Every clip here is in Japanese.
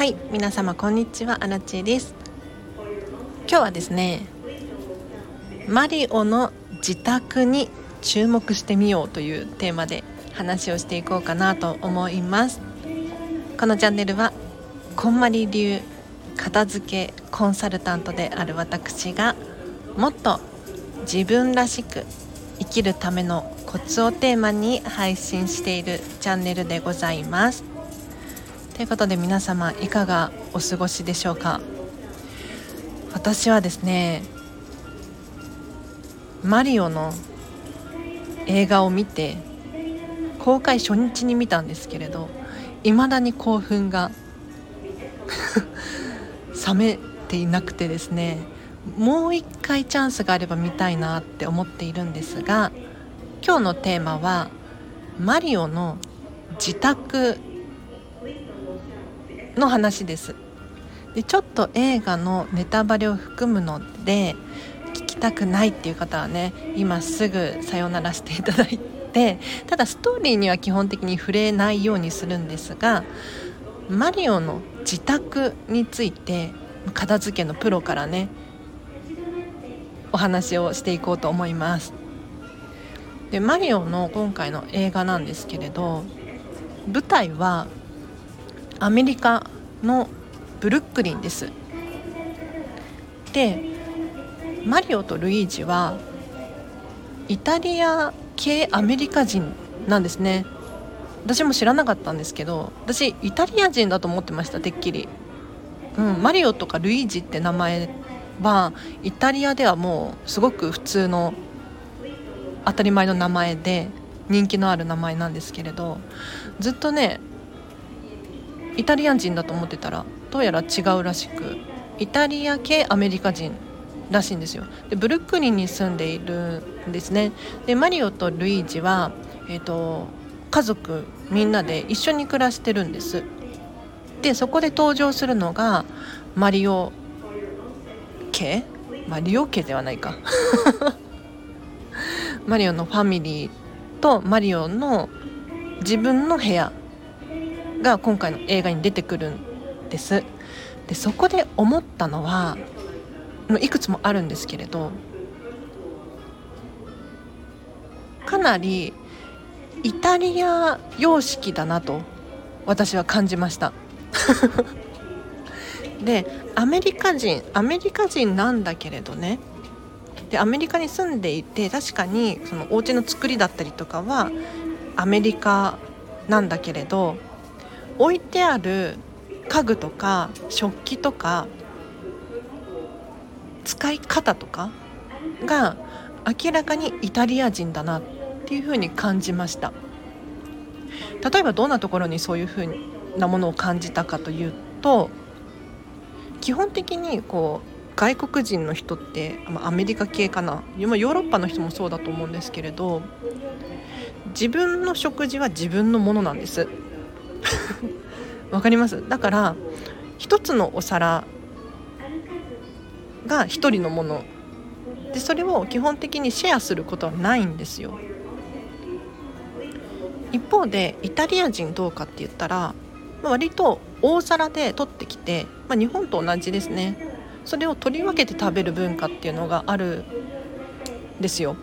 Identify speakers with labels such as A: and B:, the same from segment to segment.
A: はい皆様こんにちは。アラチェです。今日はですねマリオの自宅に注目してみようというテーマで話をしていこうかなと思います。このチャンネルはこんまり流片付けコンサルタントである私がもっと自分らしく生きるためのコツをテーマに配信しているチャンネルでございます。ということで皆様いかがお過ごしでしょうか？私はですねマリオの映画を見て公開初日に見たんですけれど未だに興奮が 冷めていなくてですねもう一回チャンスがあれば見たいなって思っているんですが今日のテーマはマリオの自宅の話です。でちょっと映画のネタバレを含むので聞きたくないっていう方はね今すぐさよならしていただいてただストーリーには基本的に触れないようにするんですがマリオの自宅について片付けのプロからねお話をしていこうと思います。でマリオの今回の映画なんですけれど舞台はアメリカのブルックリンです。でマリオとルイージはイタリア系アメリカ人なんですね。私も知らなかったんですけど私イタリア人だと思ってましたてっきり、うん、マリオとかルイージって名前はイタリアではもうすごく普通の当たり前の名前で人気のある名前なんですけれどずっとねイタリア人だと思ってたらどうやら違うらしくイタリア系アメリカ人らしいんですよ。でブルックリンに住んでいるんですね。でマリオとルイージは、えーと、家族みんなで一緒に暮らしてるんです。でそこで登場するのがマリオ家マリオ家ではないか。マリオのファミリーとマリオの自分の部屋。が今回の映画に出てくるんです。でそこで思ったのはいくつもあるんですけれどかなりイタリア様式だなと私は感じました。でアメリカ人アメリカ人なんだけれどね。でアメリカに住んでいて確かにそのお家の作りだったりとかはアメリカなんだけれど置いてある家具とか食器とか使い方とかが明らかにイタリア人だなっていうふうに感じました。例えばどんなところにそういうふうなものを感じたかというと基本的にこう外国人の人ってアメリカ系かな。ヨーロッパの人もそうだと思うんですけれど自分の食事は自分のものなんです。わかります？だから一つのお皿が一人のもの。でそれを基本的にシェアすることはないんですよ。一方でイタリア人どうかって言ったら、まあ、割と大皿で取ってきて、まあ、日本と同じですね。それを取り分けて食べる文化っていうのがあるんですよ。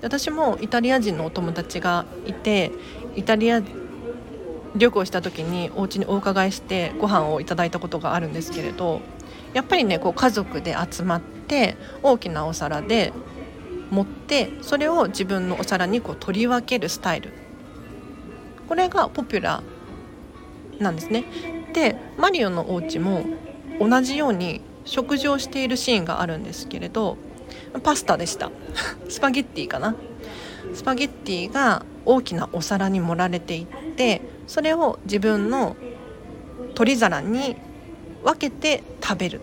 A: 私もイタリア人のお友達がいてイタリア旅行した時にお家にお伺いしてご飯をいただいたことがあるんですけれどやっぱりねこう家族で集まって大きなお皿で持ってそれを自分のお皿にこう取り分けるスタイル。これがポピュラーなんですね。でマリオのお家も同じように食事をしているシーンがあるんですけれどパスタでした。スパゲッティかな。スパゲッティが大きなお皿に盛られていってそれを自分の取り皿に分けて食べる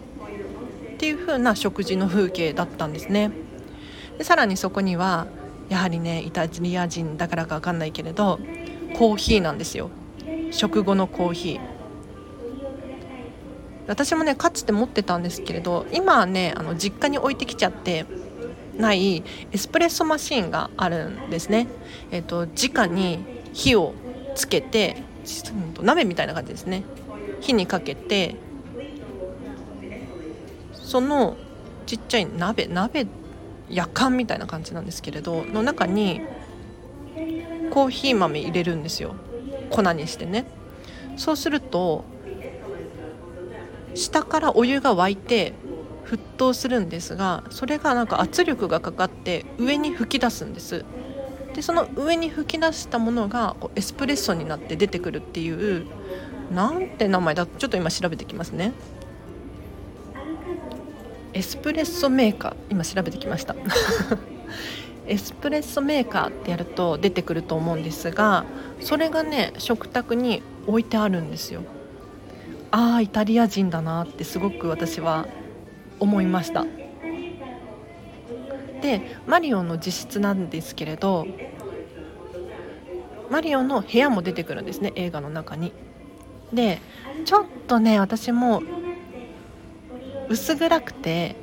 A: っていう風な食事の風景だったんですね。でさらにそこにはやはりねイタリア人だからか分かんないけれどコーヒーなんですよ。食後のコーヒー。私もねかつて持ってたんですけれど今はねあの実家に置いてきちゃってないエスプレッソマシンがあるんですね。えっ、と直に火をつけて鍋みたいな感じですね。火にかけてそのちっちゃい鍋鍋やかんみたいな感じなんですけれどの中にコーヒー豆入れるんですよ。粉にしてね。そうすると下からお湯が沸いて沸騰するんですがそれがなんか圧力がかかって上に吹き出すんです。でその上に吹き出したものがこうエスプレッソになって出てくるっていうなんて名前だちょっと今調べてきますね。エスプレッソメーカー今調べてきました。エスプレッソメーカーってやると出てくると思うんですがそれがね食卓に置いてあるんですよ。ああイタリア人だなってすごく私は思いました。でマリオの自室なんですけれどマリオの部屋も出てくるんですね映画の中に。でちょっとね私も薄暗くて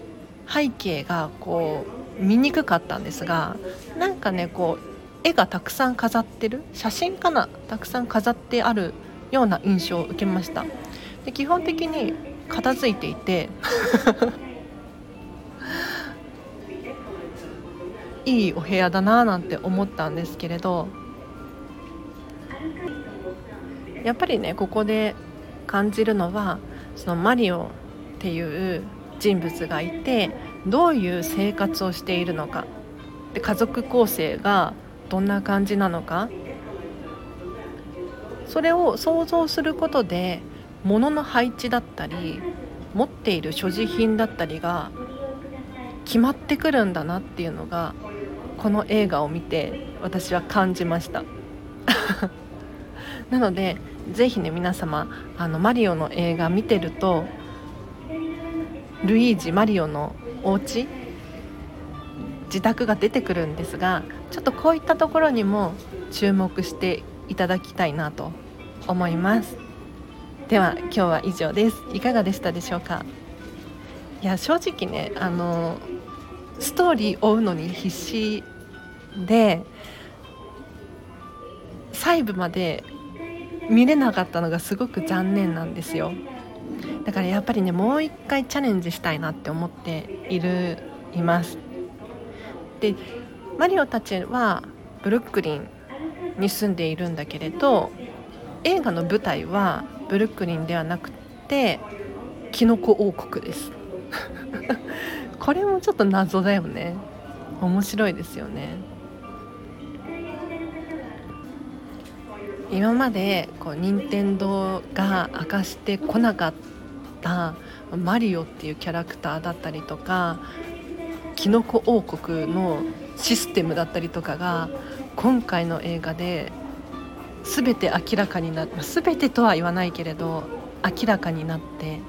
A: 背景がこう見にくかったんですがなんかねこう絵がたくさん飾ってる写真かなたくさん飾ってあるような印象を受けました。で基本的に片付いていていいお部屋だななんて思ったんですけれどやっぱりねここで感じるのはそのマリオっていう人物がいてどういう生活をしているのかで家族構成がどんな感じなのかそれを想像することで物の配置だったり持っている所持品だったりが決まってくるんだなっていうのがこの映画を見て私は感じました。なのでぜひね皆様あのマリオの映画見てるとルイージマリオのお家自宅が出てくるんですがちょっとこういったところにも注目していただきたいなと思います。では今日は以上です。いかがでしたでしょうか？いや正直ねあのストーリー追うのに必死で細部まで見れなかったのがすごく残念なんですよ。だからやっぱりねもう一回チャレンジしたいなって思っているいます。でマリオたちはブルックリンに住んでいるんだけれど映画の舞台はブルックリンではなくてキノコ王国です。これもちょっと謎だよね。面白いですよね。今までこう任天堂が明かしてこなかったマリオっていうキャラクターだったりとかキノコ王国のシステムだったりとかが今回の映画で全て明らかになって全てとは言わないけれど明らかになって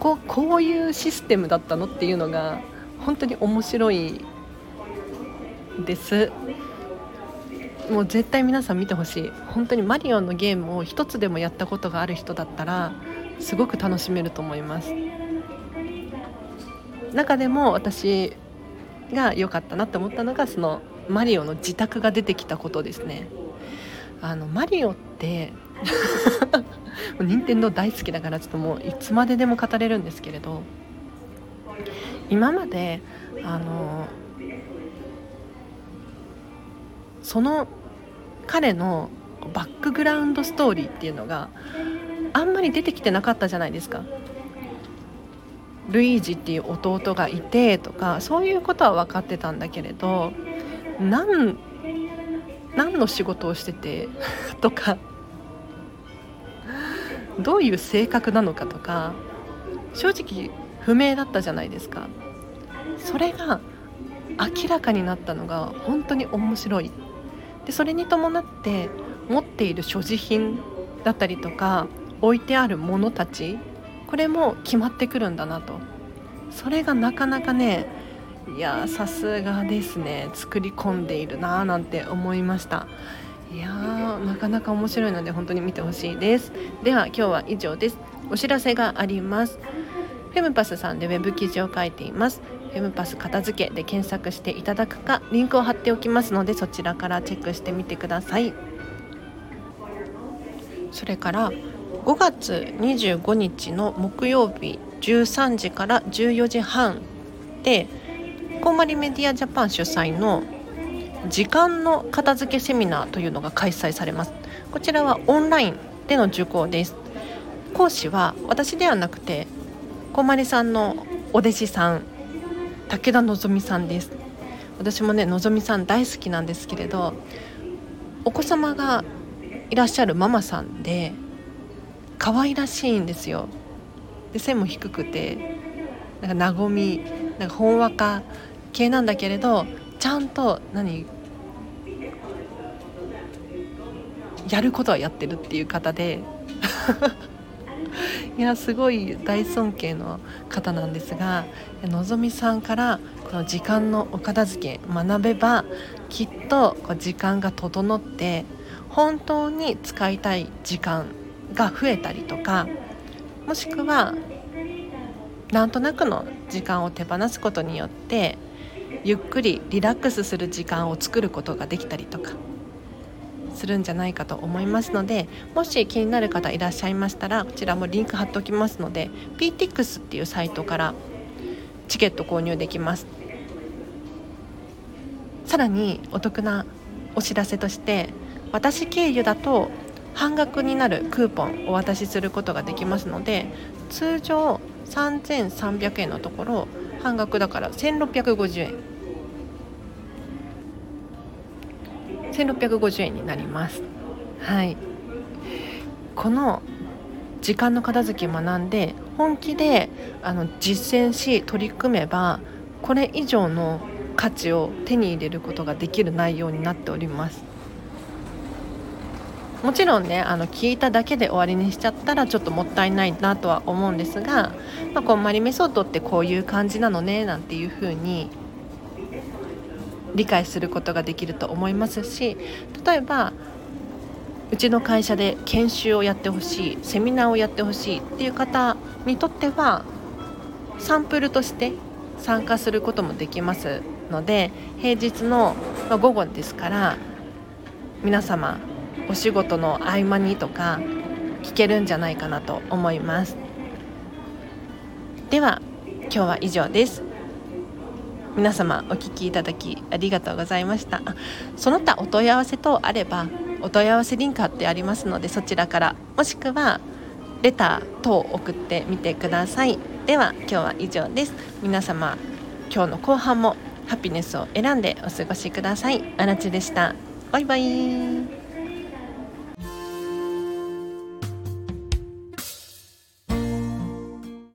A: ここういうシステムだったのっていうのが本当に面白いです。もう絶対皆さん見てほしい。本当にマリオのゲームを一つでもやったことがある人だったらすごく楽しめると思います。中でも私が良かったなって思ったのがそのマリオの自宅が出てきたことですね。あのマリオって 任天堂大好きだからちょっともういつまででも語れるんですけれど今まであのその彼のバックグラウンドストーリーっていうのがあんまり出てきてなかったじゃないですか。ルイージっていう弟がいてとかそういうことは分かってたんだけれど何何の仕事をしてて とかどういう性格なのかとか正直不明だったじゃないですか。それが明らかになったのが本当に面白い。でそれに伴って持っている所持品だったりとか置いてあるものたちこれも決まってくるんだなと。それがなかなかねいやさすがですね作り込んでいるなぁなんて思いました。いやなかなか面白いので本当に見てほしいです。では今日は以上です。お知らせがあります。フェムパスさんでウェブ記事を書いています。フェムパス片付けで検索していただくかリンクを貼っておきますのでそちらからチェックしてみてください。それから5月25日の木曜日13時から14時半でこんまりメディアジャパン主催の時間の片付けセミナーというのが開催されます。こちらはオンラインでの受講です。講師は私ではなくてこまりさんのお弟子さん武田希さんです。私もね希さん大好きなんですけれどお子様がいらっしゃるママさんで可愛らしいんですよ。で背も低くてなんか和みなんかほんわか系なんだけれどちゃんと何やることはやってるっていう方で。いやすごい大尊敬の方なんですがのぞみさんからこの時間のお片付け学べばきっとこう時間が整って本当に使いたい時間が増えたりとかもしくはなんとなくの時間を手放すことによってゆっくりリラックスする時間を作ることができたりとかするんじゃないかと思いますのでもし気になる方いらっしゃいましたらこちらもリンク貼っておきますので PTX っていうサイトからチケット購入できます。さらにお得なお知らせとして私経由だと半額になるクーポンお渡しすることができますので通常3300円のところ半額だから1650円。1650円になります。はい。この時間の片付けを学んで本気であの実践し取り組めばこれ以上の価値を手に入れることができる内容になっております。もちろんねあの聞いただけで終わりにしちゃったらちょっともったいないなとは思うんですが、まあ、こんまりメソッドってこういう感じなのねなんていうふうに理解することができると思いますし例えばうちの会社で研修をやってほしいセミナーをやってほしいっていう方にとってはサンプルとして参加することもできますので平日の午後ですから皆様お仕事の合間にとか聞けるんじゃないかなと思います。では今日は以上です。皆様お聞きいただきありがとうございました。その他お問い合わせ等あればお問い合わせリンク貼ってありますのでそちらからもしくはレター等送ってみてください。では今日は以上です。皆様今日の後半もハピネスを選んでお過ごしください。あらちでした。バイバイ。